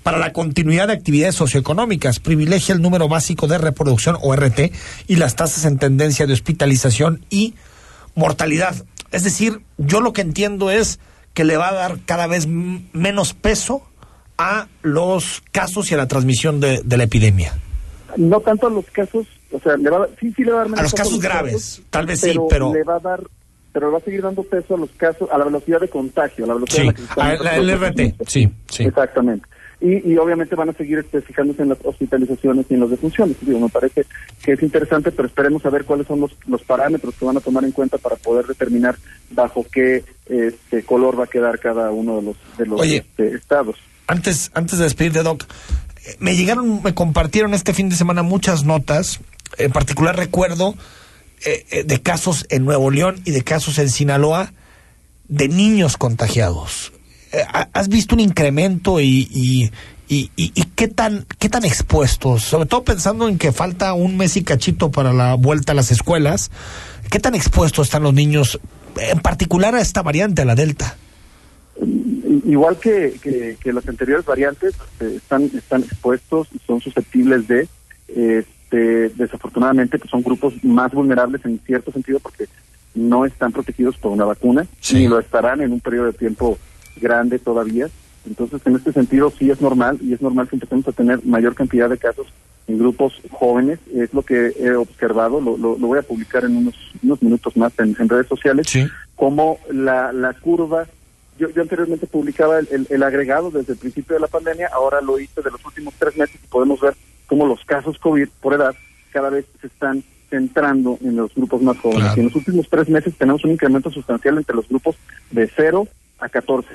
para la continuidad de actividades socioeconómicas, privilegia el número básico de reproducción o RT y las tasas en tendencia de hospitalización y mortalidad. Es decir, yo lo que entiendo es que le va a dar cada vez menos peso a los casos y a la transmisión de, de la epidemia? No tanto a los casos, o sea, le va a, sí, sí le va a dar menos A los casos graves, tal vez sí, pero- le va a dar, pero va a seguir dando peso a los casos, a la velocidad de contagio, a la velocidad Sí, a la que a la- el RT, sí, sí. Exactamente. Y, y obviamente van a seguir este, fijándose en las hospitalizaciones y en las defunciones. Digo, me parece que es interesante, pero esperemos a ver cuáles son los, los parámetros que van a tomar en cuenta para poder determinar bajo qué este, color va a quedar cada uno de los, de los Oye. este, estados. Antes, antes de despedirte, Doc, me llegaron, me compartieron este fin de semana muchas notas. En particular recuerdo eh, eh, de casos en Nuevo León y de casos en Sinaloa de niños contagiados. Eh, ¿ha- ¿Has visto un incremento y, y, y, y- y qué tan qué tan expuestos? Sobre todo pensando en que falta un mes y cachito para la vuelta a las escuelas. ¿Qué tan expuestos están los niños, en particular a esta variante, a la Delta? Igual que, que, que las anteriores variantes, eh, están, están expuestos y son susceptibles de, este, desafortunadamente, que son grupos más vulnerables en cierto sentido porque no están protegidos por una vacuna, ni lo estarán en un periodo de tiempo grande todavía. Entonces, en este sentido, sí es normal y es normal que empecemos a tener mayor cantidad de casos en grupos jóvenes. Es lo que he observado, lo, lo, lo voy a publicar en unos, unos minutos más en, en redes sociales, como la, la curva yo, yo anteriormente publicaba el, el- el agregado desde el principio de la pandemia, ahora lo hice de los últimos tres meses y podemos ver cómo los casos COVID por edad cada vez se están centrando en los grupos más jóvenes. Y en los últimos tres meses tenemos un incremento sustancial entre los grupos de 0 a 14.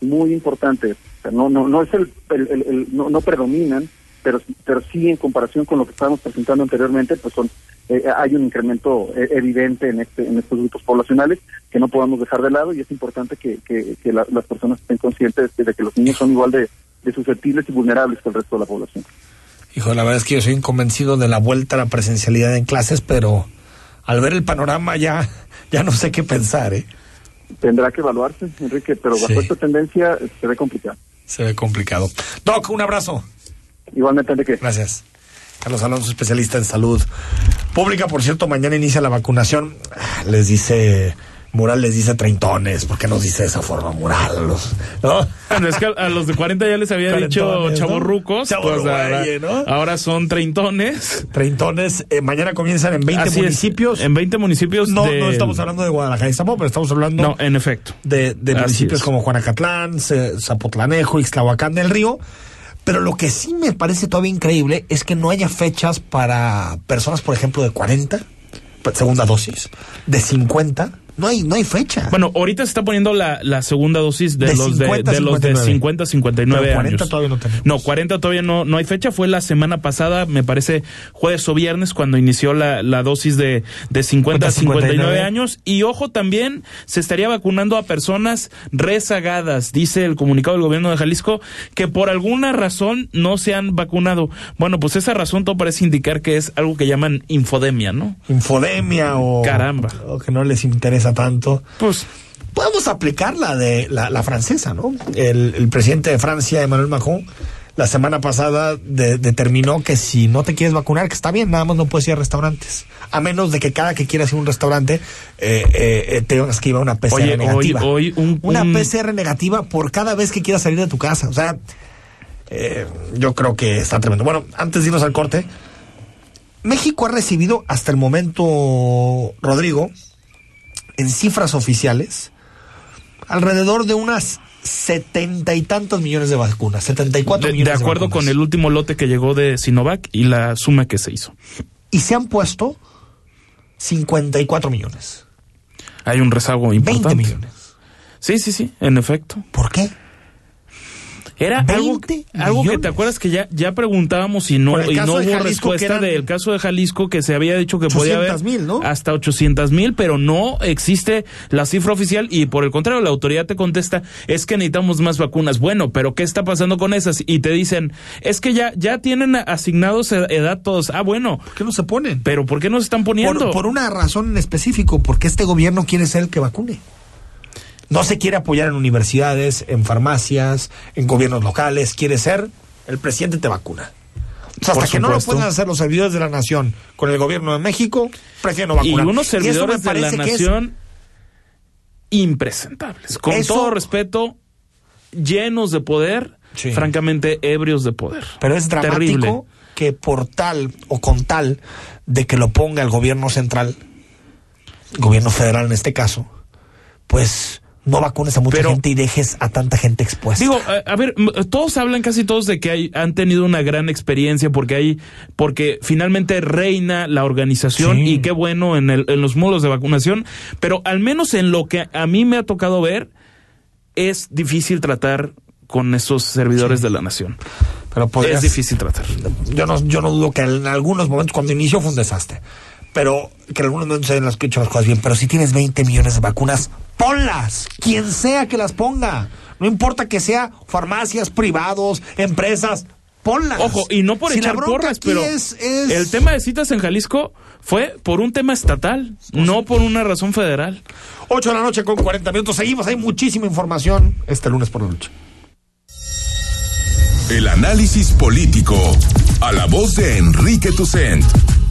Muy importante. No, no, no es el, el- el- no, no predominan, pero, pero sí en comparación con lo que estábamos presentando anteriormente, pues son eh, hay un incremento eh, evidente en este en estos grupos poblacionales que no podamos dejar de lado y es importante que, que, que la- las personas estén conscientes de, de que los niños son igual de, de susceptibles y vulnerables que el resto de la población. Hijo, la verdad es que yo soy inconvencido de la vuelta a la presencialidad en clases, pero al ver el panorama ya, ya no sé qué pensar, ¿eh? Tendrá que evaluarse, Enrique, pero bajo Sí. esta tendencia eh, se ve complicado. Se ve complicado. Doc, un abrazo. Igualmente, Enrique. Gracias. Carlos Alonso, especialista en salud pública. Por cierto, mañana inicia la vacunación. Ah, Les dice, Mural les dice treintones. ¿Por qué nos dice de esa forma Mural? Los- ¿No? Bueno, es que a, los de 40 ya les había dicho ¿no? chavorrucos. Chavorrueye, pues, ahora, ahora son treintones. Treintones. eh, mañana comienzan en 20 Así es, municipios. en 20 municipios. No, de- no estamos hablando de Guadalajara y Zapopan, pero estamos hablando No, en efecto. de, municipios es. como Juanacatlán, Zapotlanejo, Ixtlahuacán del Río. Pero lo que sí me parece todavía increíble es que no haya fechas para personas, por ejemplo, de 40, pues, segunda dosis, de 50. No hay, no hay fecha. Bueno, ahorita se está poniendo la, la segunda dosis de, De los 50 de, de los de 59. 50 a 59 Pero 40 años. todavía no tenemos. No, 40 todavía no, no hay fecha. Fue la semana pasada, me parece, jueves o viernes, cuando inició la, la dosis de, de 50 a 59 59 años. Y ojo, también se estaría vacunando a personas rezagadas, dice el comunicado del gobierno de Jalisco, que por alguna razón no se han vacunado. Bueno, pues esa razón todo parece indicar que es algo que llaman infodemia, ¿no? Infodemia o, Caramba. o que no les interesa tanto. Pues podemos aplicar la de la, la francesa, ¿no? El, el presidente de Francia, Emmanuel Macron, la semana pasada de- determinó que si no te quieres vacunar, que está bien, nada más no puedes ir a restaurantes. A menos de que cada que quieras ir a un restaurante eh, eh, eh, tengas que ir a una PCR Oye, hoy- negativa. hoy un- una un- PCR negativa por cada vez que quieras salir de tu casa. O sea, eh, yo creo que está tremendo. Bueno, antes de irnos al corte, México ha recibido hasta el momento, Rodrigo, en cifras oficiales, alrededor de unas setenta y tantos millones de vacunas, 74 de, millones de acuerdo con el último lote que llegó de Sinovac y la suma que se hizo. Y se han puesto 54 millones. Hay un rezago importante. 20 millones. Sí, sí, sí, en efecto. ¿Por qué? Era algo, 20 algo que te acuerdas que ya, ya preguntábamos y no, y no hubo respuesta del caso de Jalisco que se había dicho que podía haber 800,000, ¿no? hasta 800 mil, pero no existe la cifra oficial y por el contrario la autoridad te contesta es que necesitamos más vacunas. Bueno, pero ¿qué está pasando con esas? Y te dicen es que ya, ya tienen asignados ed- edad todos. Ah, bueno. ¿Por qué no se ponen? Pero ¿por qué no se están poniendo? Por, por una razón en específico, porque este gobierno quiere ser el que vacune. No se quiere apoyar en universidades, en farmacias, en gobiernos locales, quiere ser el presidente te vacuna. O sea, hasta que no lo puedan hacer los servidores de la nación con el gobierno de México, prefiero no y vacunar. unos eso me servidores de la es- nación impresentables. Con Eso- todo respeto, llenos de poder, francamente ebrios de poder. Pero es dramático Terrible. que por tal o con tal de que lo ponga el gobierno central, gobierno federal en este caso, pues no vacunes a mucha Pero- gente y dejes a tanta gente expuesta. Digo, a, a ver, todos hablan casi todos de que hay, han tenido una gran experiencia porque hay, porque finalmente reina la organización Sí. y qué bueno en, el, en los módulos de vacunación, pero al menos en lo que a mí me ha tocado ver, es difícil tratar con estos servidores de la nación. Pero podrías- es difícil tratar. yo no, yo no dudo que en algunos momentos cuando inició fue un desastre. Pero que en algunos momentos se hayan las que hecho las cosas bien. Pero si tienes 20 millones de vacunas, ponlas. Quien sea que las ponga. No importa que sea farmacias, privados, empresas, ponlas. Ojo, y no por Si echar porras, pero es- es- el tema de citas en Jalisco fue por un tema estatal, no por una razón federal. 8 de la noche con 40 minutos. Seguimos, hay muchísima información este lunes por la noche. El análisis político. A la voz de Enrique Tucent.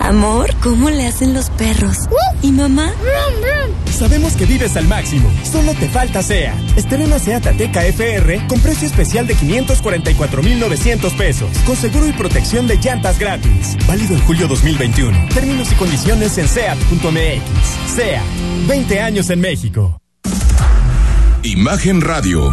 Amor, ¿cómo le hacen los perros? ¿Y mamá? Sabemos que vives al máximo. Solo te falta SEA. Estrena SEAT Ateca FR con precio especial de 544,900 pesos. Con seguro y protección de llantas gratis. Válido en julio 2021. Términos y condiciones en SEAT.mx. SEA. 20 años en México. Imagen Radio,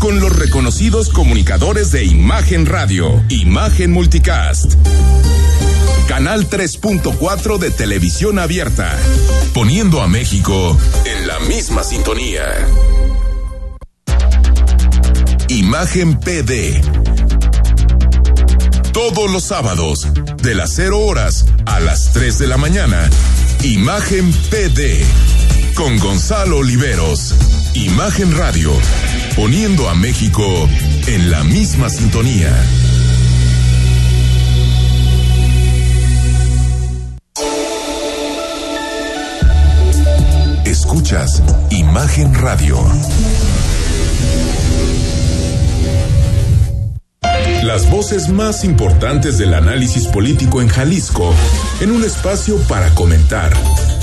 Con los reconocidos comunicadores de Imagen Radio, Imagen Multicast. Canal 3.4 de televisión abierta. Poniendo a México en la misma sintonía. Imagen PD. Todos los sábados, de las 0 horas a las 3 de la mañana. Imagen PD. Con Gonzalo Oliveros. Imagen Radio. Poniendo a México en la misma sintonía. Escuchas Imagen Radio. Las voces más importantes del análisis político en Jalisco, en un espacio para comentar,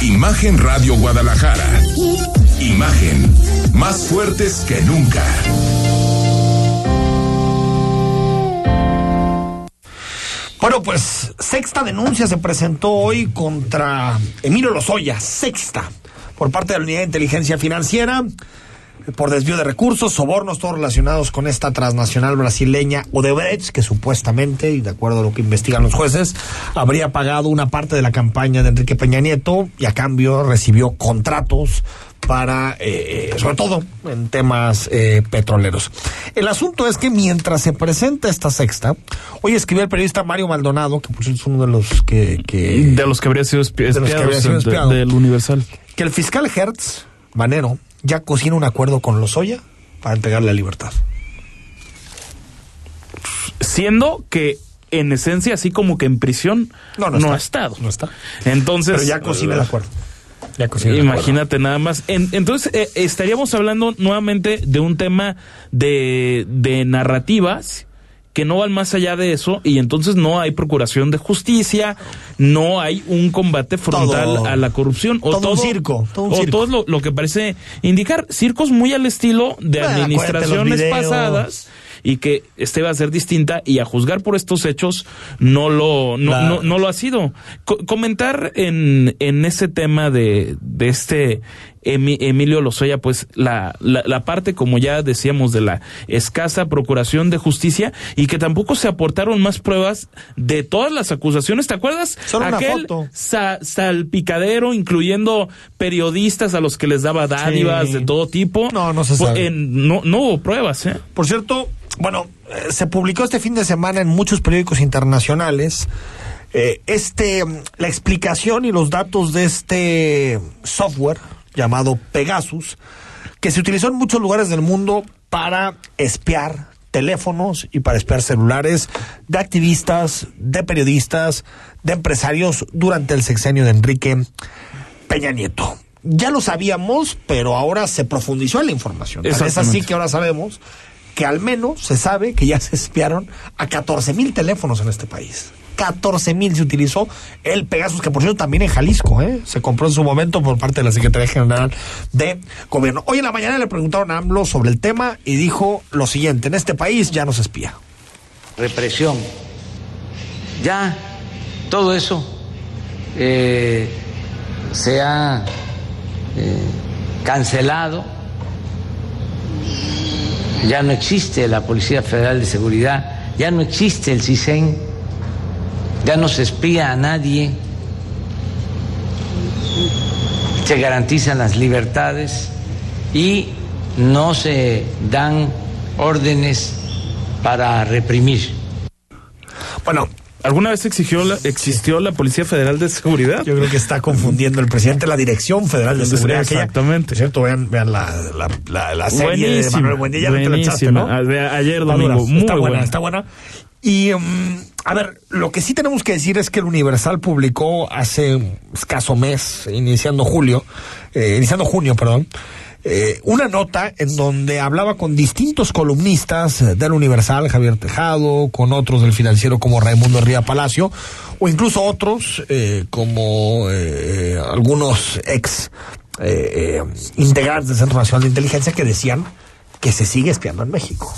Imagen Radio Guadalajara. Imagen, más fuertes que nunca. Bueno, pues sexta denuncia se presentó hoy contra Emilio Lozoya, sexta, por parte de la Unidad de Inteligencia Financiera, por desvío de recursos, sobornos, todos relacionados con esta transnacional brasileña Odebrecht, que supuestamente, y de acuerdo a lo que investigan los jueces, habría pagado una parte de la campaña de Enrique Peña Nieto y a cambio recibió contratos para, eh, sobre todo, en temas eh, petroleros. El asunto es que mientras se presenta esta sexta, hoy escribió el periodista Mario Maldonado, que pues, es uno de los que... que De los que habría sido espi- de los que espiados, habría sido de- espiado. del Universal. que el fiscal Hertz, Manero, ya cocina un acuerdo con Lozoya para entregarle la libertad. Siendo que en esencia, así como que en prisión, No, no, no está. ha estado. No está. Entonces. Pero ya cocina el acuerdo. Ya cocina el acuerdo. Imagínate nada más. En- entonces, eh, estaríamos hablando nuevamente de un tema de, de narrativas que no van más allá de eso y entonces no hay procuración de justicia, no hay un combate frontal Todo- a la corrupción. O todo un circo, todo un o circo. todo lo, lo que parece indicar. Circos muy al estilo de Bueno, administraciones pasadas y que este va a ser distinta y a juzgar por estos hechos no lo no, no, no lo ha sido Co- comentar en, en ese tema de, de este Emilio Lozoya pues la, la, la parte como ya decíamos de la escasa procuración de justicia y que tampoco se aportaron más pruebas de todas las acusaciones ¿te acuerdas? Solo una aquel foto. sa- salpicadero incluyendo periodistas a los que les daba dádivas Sí. de todo tipo No, no se Pues, sabe. no, no hubo pruebas ¿eh? Por cierto, bueno, eh, se publicó este fin de semana en muchos periódicos internacionales eh, este la explicación y los datos de este software llamado Pegasus que se utilizó en muchos lugares del mundo para espiar teléfonos y para espiar celulares de activistas, de periodistas, de empresarios durante el sexenio de Enrique Peña Nieto. Ya lo sabíamos, pero ahora se profundizó en la información. Es así que ahora sabemos que al menos se sabe que ya se espiaron a 14 mil teléfonos en este país. 14 mil se utilizó el Pegasus, que por cierto también en Jalisco, ¿eh? se compró en su momento por parte de la Secretaría General de Gobierno. Hoy en la mañana le preguntaron a AMLO sobre el tema y dijo lo siguiente, en este país ya no se espía. represión. Ya todo eso eh, se ha eh, cancelado. Ya no existe la Policía Federal de Seguridad, ya no existe el CISEN, ya no se espía a nadie, se garantizan las libertades y no se dan órdenes para reprimir. Bueno, ¿Alguna vez exigió la- existió la Policía Federal de Seguridad? Yo creo que está confundiendo el presidente la Dirección Federal de Seguridad. Exactamente. Cierto, vean, vean la, la, la, la serie de Buenísima, Manuel Buendía, ya te la echaste, buenísima. ¿no? De- ayer Está domingo, muy está buena, buena. está buena. Y, mm, a ver, lo que sí tenemos que decir es que el Universal publicó hace un escaso mes, iniciando julio, eh, iniciando junio, perdón, eh, una nota en donde hablaba con distintos columnistas del Universal, Javier Tejado, con otros del financiero como Raimundo Ría Palacio, o incluso otros eh, como eh, algunos ex eh, integrantes del Centro Nacional de Inteligencia que decían que se sigue espiando en México.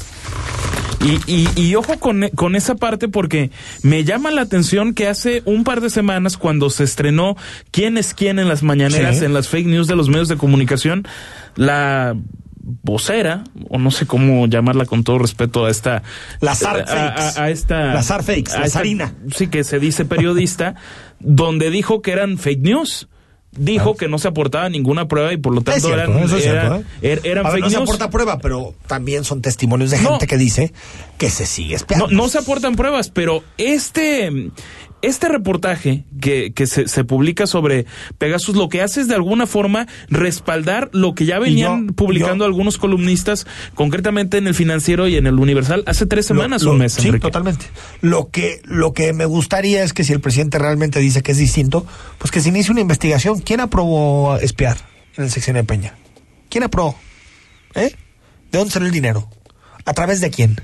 Y, y, y ojo con, con esa parte porque me llama la atención que hace un par de semanas cuando se estrenó quién es quién en las mañaneras, Sí. en las fake news de los medios de comunicación, la vocera, o no sé cómo llamarla con todo respeto a esta... Las ZAR a, fakes. a- a esta... Las fakes, la esta- zarina. Sí, que se dice periodista, donde dijo que eran fake news. Dijo que no se aportaba ninguna prueba y por lo Ah. Tanto cierto, eran, es cierto, ¿eh? er- eran A ver, fake no se aporta prueba, pero también son testimonios de No. gente que dice que se sigue espiando. No, no se aportan pruebas, pero este, este reportaje que, que se, se publica sobre Pegasus lo que hace es de alguna forma respaldar lo que ya venían yo- publicando algunos columnistas, concretamente en el financiero y en el Universal, hace tres semanas o un mes. Sí, Enrique. totalmente. Lo que, lo que me gustaría es que si el presidente realmente dice que es distinto, pues que se inicie una investigación. ¿Quién aprobó espiar en el sexenio de Peña? ¿Quién aprobó? ¿Eh? ¿De dónde salió el dinero? ¿A través de quién?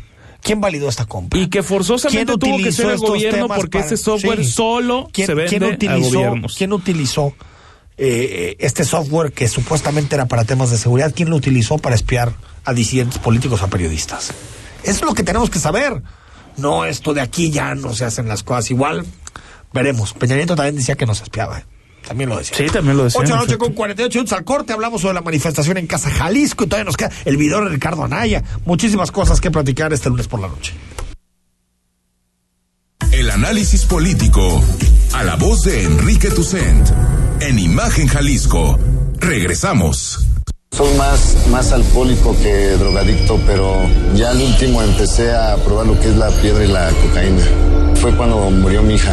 ¿Quién validó esta compra? Y que forzosamente ¿Quién tuvo que ser el gobierno porque para- ese software Sí. solo ¿Quién, se vende quién a utilizó, gobiernos. ¿Quién utilizó eh, eh, este software que supuestamente era para temas de seguridad? ¿Quién lo utilizó para espiar a disidentes políticos, a periodistas? Eso es lo que tenemos que saber. No esto de aquí ya no se hacen las cosas igual. Veremos. Peña Nieto también decía que no se espiaba. También lo decía. Sí, también lo decía. 8 de la noche con 48 minutos al corte. Hablamos sobre la manifestación en Casa Jalisco y todavía nos queda el video de Ricardo Anaya. Muchísimas cosas que platicar este lunes por la noche. El análisis político. A la voz de Enrique Tucent. En Imagen Jalisco. Regresamos. Soy más, más alcohólico que drogadicto, pero ya al último empecé a probar lo que es la piedra y la cocaína. Fue cuando murió mi hija.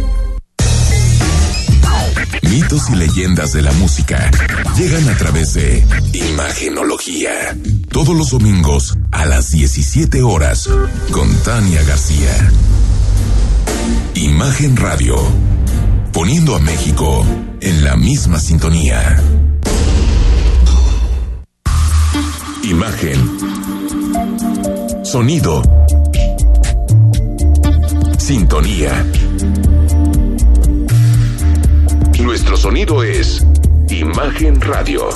Mitos y leyendas de la música llegan a través de Imagenología. Todos los domingos a las 17 horas con Tania García. Imagen Radio, poniendo a México en la misma sintonía. Imagen. Sonido. Sintonía. Nuestro sonido es Imagen Radio.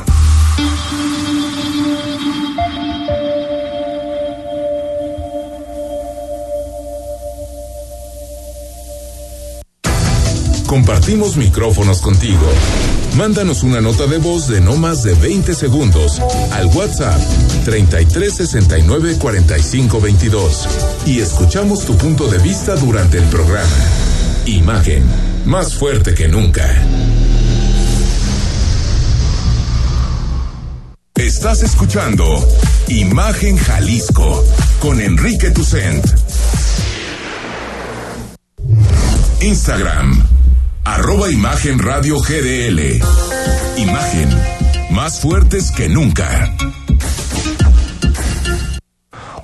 Compartimos micrófonos contigo. Mándanos una nota de voz de no más de 20 segundos al WhatsApp 33 69 45 22 y escuchamos tu punto de vista durante el programa. Imagen, más fuerte que nunca. Estás escuchando Imagen Jalisco con Enrique Tucent. Instagram, arroba Imagen Radio GDL. Imagen, más fuertes que nunca.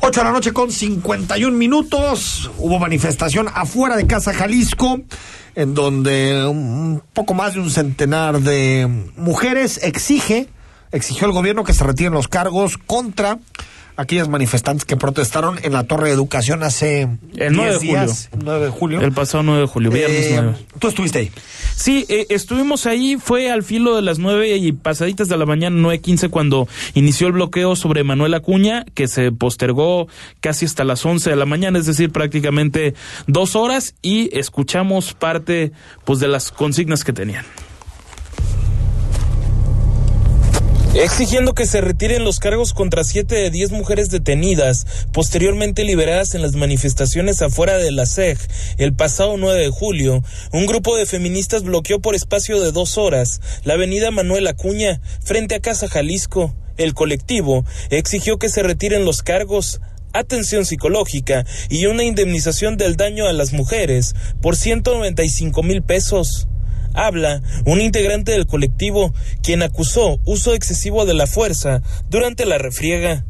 8 de la noche con 51 minutos. Hubo manifestación afuera de Casa Jalisco, en donde un poco más de un centenar de mujeres exige, exigió el gobierno que se retiren los cargos contra aquellas manifestantes que protestaron en la Torre de Educación hace el 9 de 10 julio. días, 9 de julio. El pasado 9 de julio, viernes Eh, 9. Tú estuviste ahí. Sí, eh, estuvimos ahí, fue al filo de las nueve y pasaditas de la mañana, 9.15, cuando inició el bloqueo sobre Manuel Acuña, que se postergó casi hasta las 11 de la mañana, es decir, prácticamente dos horas, y escuchamos parte pues de las consignas que tenían. Exigiendo que se retiren los cargos contra siete de diez mujeres detenidas, posteriormente liberadas en las manifestaciones afuera de la SEG el pasado 9 de julio, un grupo de feministas bloqueó por espacio de dos horas la avenida Manuel Acuña frente a Casa Jalisco. El colectivo exigió que se retiren los cargos, atención psicológica y una indemnización del daño a las mujeres por 195 mil pesos. Habla un integrante del colectivo, quien acusó uso excesivo de la fuerza durante la refriega.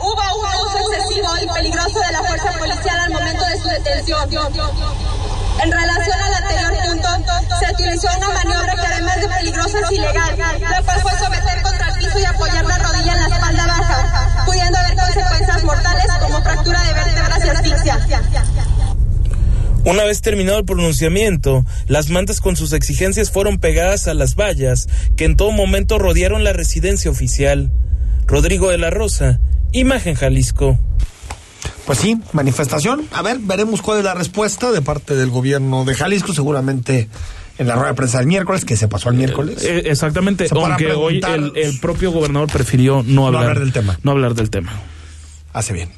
Hubo un uso excesivo y peligroso de la fuerza policial al momento de su detención. En relación al anterior punto, se utilizó una maniobra que además de peligrosa es ilegal, la cual fue someter contra el piso y apoyar la rodilla en la espalda baja, pudiendo haber consecuencias mortales como fractura de vértebras y asfixia. Una vez terminado el pronunciamiento, las mantas con sus exigencias fueron pegadas a las vallas que en todo momento rodearon la residencia oficial. Rodrigo de la Rosa, Imagen Jalisco. Pues sí, manifestación. A ver, veremos cuál es la respuesta de parte del gobierno de Jalisco, seguramente en la rueda de prensa del miércoles, que se pasó el miércoles. Eh, exactamente, Se podrá aunque hoy el, el propio gobernador prefirió no hablar, hablar del tema. No hablar del tema. Hace bien.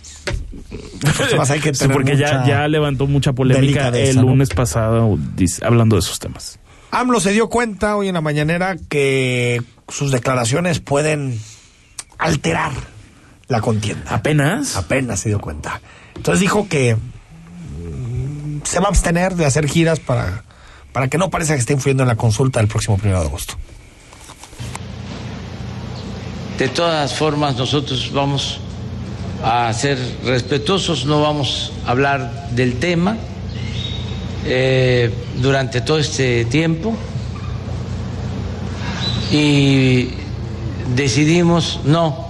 Además, hay que Sí, tener porque ya, mucha ya levantó mucha polémica el ¿no? lunes pasado hablando de esos temas. AMLO se dio cuenta hoy en la mañanera que sus declaraciones pueden alterar la contienda. ¿Apenas? Apenas se dio cuenta. Entonces dijo que mm, se va a abstener de hacer giras para, para que no parezca que esté influyendo en la consulta del próximo primero de agosto. De todas formas, nosotros vamos a ser respetuosos, no vamos a hablar del tema eh, durante todo este tiempo. y decidimos no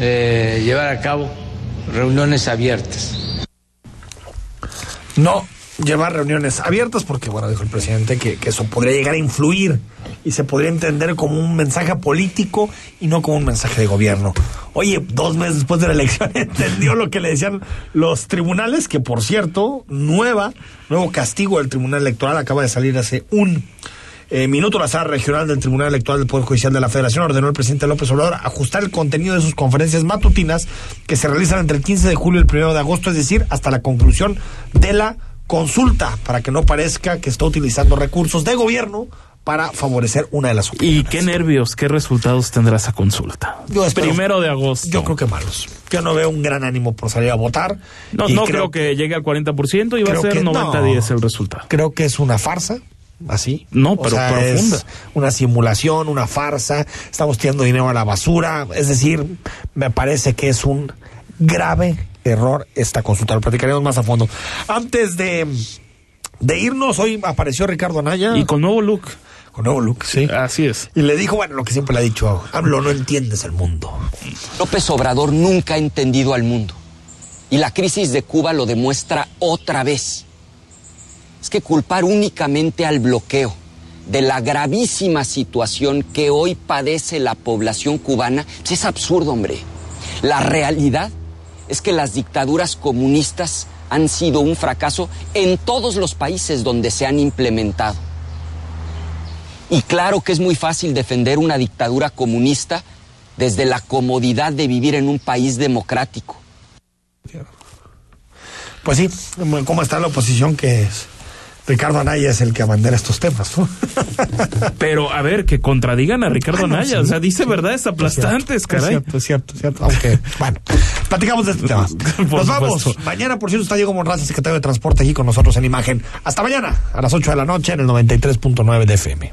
eh, llevar a cabo reuniones abiertas. No llevar reuniones abiertas porque, bueno, dijo el presidente que, que, eso podría llegar a influir y se podría entender como un mensaje político y no como un mensaje de gobierno. Oye, dos meses después de la elección (laughs) entendió lo que le decían los tribunales, que por cierto, nueva, nuevo castigo del Tribunal Electoral acaba de salir hace un eh, minuto la sala regional del Tribunal Electoral del Poder Judicial de la Federación ordenó al presidente López Obrador ajustar el contenido de sus conferencias matutinas que se realizan entre el 15 de julio y el 1 de agosto, es decir, hasta la conclusión de la consulta, para que no parezca que está utilizando recursos de gobierno para favorecer una de las opiniones. Y qué nervios, qué resultados tendrá esa consulta. Yo espero- Primero de agosto. Yo creo que malos. Yo no veo un gran ánimo por salir a votar. No, no creo, que llegue al 40% y va a ser que- 90-10 no. el resultado. Creo que es una farsa, así. No, O pero sea, profunda. es una simulación, una farsa. Estamos tirando dinero a la basura. Es decir, me parece que es un grave error esta consulta. Lo platicaremos más a fondo. Antes de, de irnos, hoy apareció Ricardo Anaya. Y con nuevo look. Con nuevo look, sí. Así es. Y le dijo, bueno, lo que siempre le ha dicho, hablo, no entiendes el mundo. López Obrador nunca ha entendido al mundo. Y la crisis de Cuba lo demuestra otra vez. Es que culpar únicamente al bloqueo de la gravísima situación que hoy padece la población cubana pues es absurdo, hombre. La realidad es que las dictaduras comunistas han sido un fracaso en todos los países donde se han implementado. Y claro que es muy fácil defender una dictadura comunista desde la comodidad de vivir en un país democrático. Pues sí, ¿cómo está la oposición que es? Ricardo Anaya es el que abandera estos temas, ¿no? (laughs) Pero a ver, que contradigan a Ricardo Ah, Anaya. sí. O sea, dice verdades aplastantes, Es caray. cierto, es cierto, es cierto. Aunque, bueno, platicamos de este tema. (laughs) Nos vamos. Mañana, por cierto, está Diego Monraza, secretario de Transporte, aquí con nosotros en imagen. Hasta mañana, a las 8 de la noche, en el 93.9 de FM.